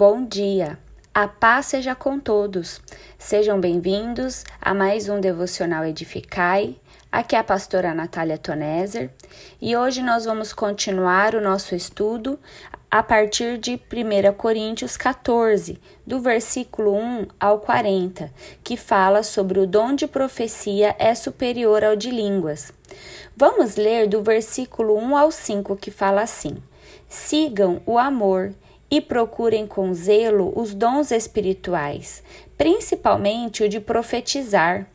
Bom dia, a paz seja com todos. Sejam bem-vindos a mais um Devocional Edificai. Aqui é a pastora Natália Toneser e hoje nós vamos continuar o nosso estudo a partir de 1 Coríntios 14, do versículo 1 ao 40, que fala sobre o dom de profecia é superior ao de línguas. Vamos ler do versículo 1 ao 5 que fala assim: Sigam o amor e procurem com zelo os dons espirituais, principalmente o de profetizar.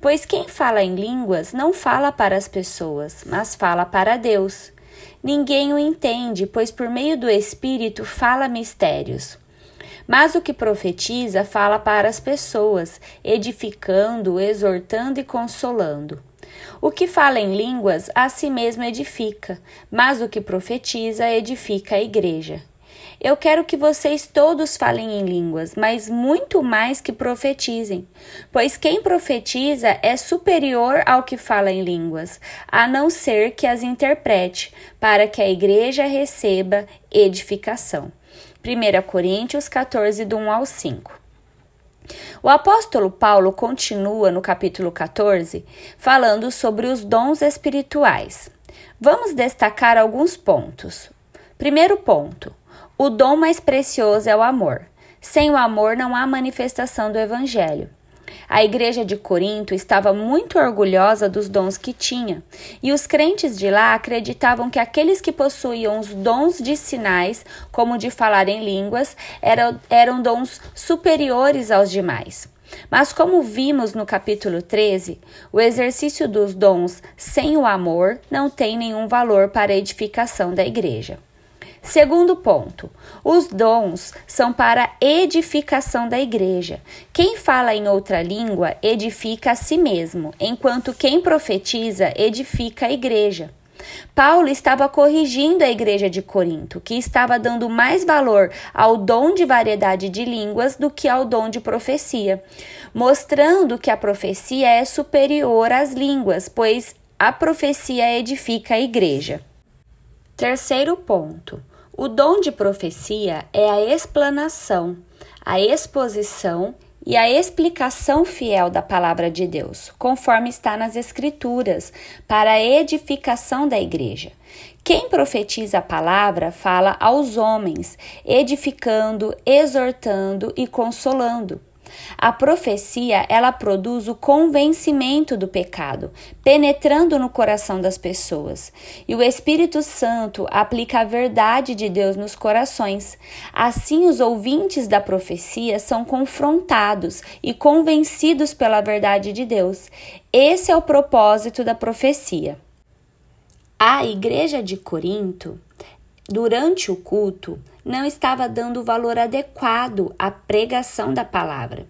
Pois quem fala em línguas não fala para as pessoas, mas fala para Deus. Ninguém o entende, pois por meio do Espírito fala mistérios. Mas o que profetiza fala para as pessoas, edificando, exortando e consolando. O que fala em línguas a si mesmo edifica, mas o que profetiza edifica a igreja. Eu quero que vocês todos falem em línguas, mas muito mais que profetizem, pois quem profetiza é superior ao que fala em línguas, a não ser que as interprete, para que a igreja receba edificação. 1 Coríntios 14, do 1 ao 5. O apóstolo Paulo continua no capítulo 14 falando sobre os dons espirituais. Vamos destacar alguns pontos. Primeiro ponto: o dom mais precioso é o amor. Sem o amor não há manifestação do evangelho. A igreja de Corinto estava muito orgulhosa dos dons que tinha, e os crentes de lá acreditavam que aqueles que possuíam os dons de sinais, como de falar em línguas, eram, eram dons superiores aos demais. Mas, como vimos no capítulo 13, o exercício dos dons sem o amor não tem nenhum valor para a edificação da igreja. Segundo ponto, os dons são para edificação da igreja. Quem fala em outra língua edifica a si mesmo, enquanto quem profetiza edifica a igreja. Paulo estava corrigindo a igreja de Corinto, que estava dando mais valor ao dom de variedade de línguas do que ao dom de profecia, mostrando que a profecia é superior às línguas, pois a profecia edifica a igreja. Terceiro ponto. O dom de profecia é a explanação, a exposição e a explicação fiel da palavra de Deus, conforme está nas Escrituras, para a edificação da igreja. Quem profetiza a palavra fala aos homens, edificando, exortando e consolando. A profecia, ela produz o convencimento do pecado, penetrando no coração das pessoas. E o Espírito Santo aplica a verdade de Deus nos corações. Assim, os ouvintes da profecia são confrontados e convencidos pela verdade de Deus. Esse é o propósito da profecia. A igreja de Corinto, durante o culto, não estava dando o valor adequado à pregação da palavra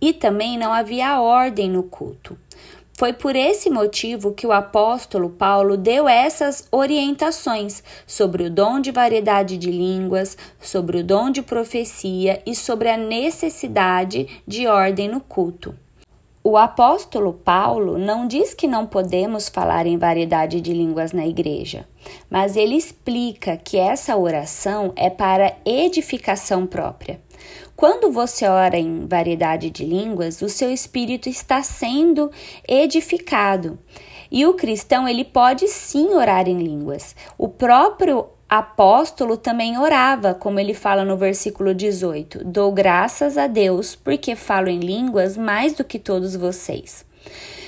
e também não havia ordem no culto. Foi por esse motivo que o apóstolo Paulo deu essas orientações sobre o dom de variedade de línguas, sobre o dom de profecia e sobre a necessidade de ordem no culto. O apóstolo Paulo não diz que não podemos falar em variedade de línguas na igreja, mas ele explica que essa oração é para edificação própria. Quando você ora em variedade de línguas, o seu espírito está sendo edificado. E o cristão, ele pode sim orar em línguas. O próprio apóstolo também orava, como ele fala no versículo 18: Dou graças a Deus porque falo em línguas mais do que todos vocês.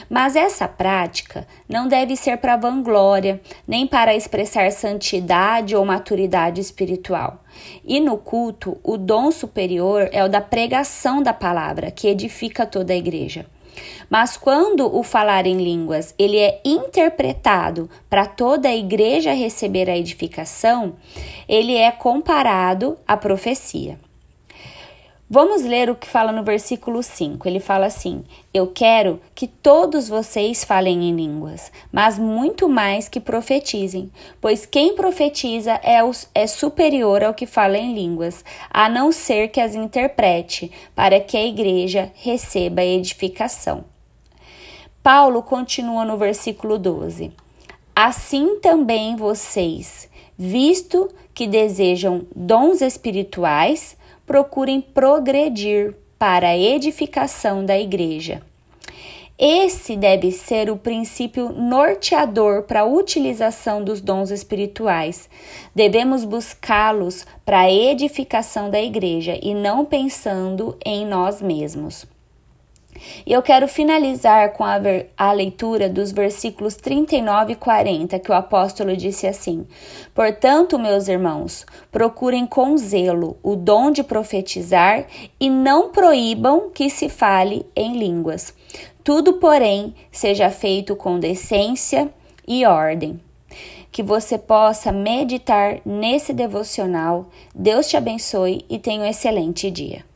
Mas essa prática não deve ser para vanglória, nem para expressar santidade ou maturidade espiritual. E no culto, o dom superior é o da pregação da palavra, que edifica toda a igreja. Mas quando o falar em línguas ele é interpretado para toda a igreja receber a edificação, ele é comparado à profecia. Vamos ler o que fala no versículo 5. Ele fala assim: Eu quero que todos vocês falem em línguas, mas muito mais que profetizem, pois quem profetiza é, o, é superior ao que fala em línguas, a não ser que as interprete, para que a igreja receba edificação. Paulo continua no versículo 12: Assim também vocês, visto que desejam dons espirituais procurem progredir para a edificação da igreja. Esse deve ser o princípio norteador para a utilização dos dons espirituais. Devemos buscá-los para a edificação da igreja e não pensando em nós mesmos. E eu quero finalizar com a, a, leitura dos versículos 39 e 40, que o apóstolo disse assim: Portanto, meus irmãos, procurem com zelo o dom de profetizar e não proíbam que se fale em línguas. Tudo, porém, seja feito com decência e ordem. Que você possa meditar nesse devocional. Deus te abençoe e tenha um excelente dia.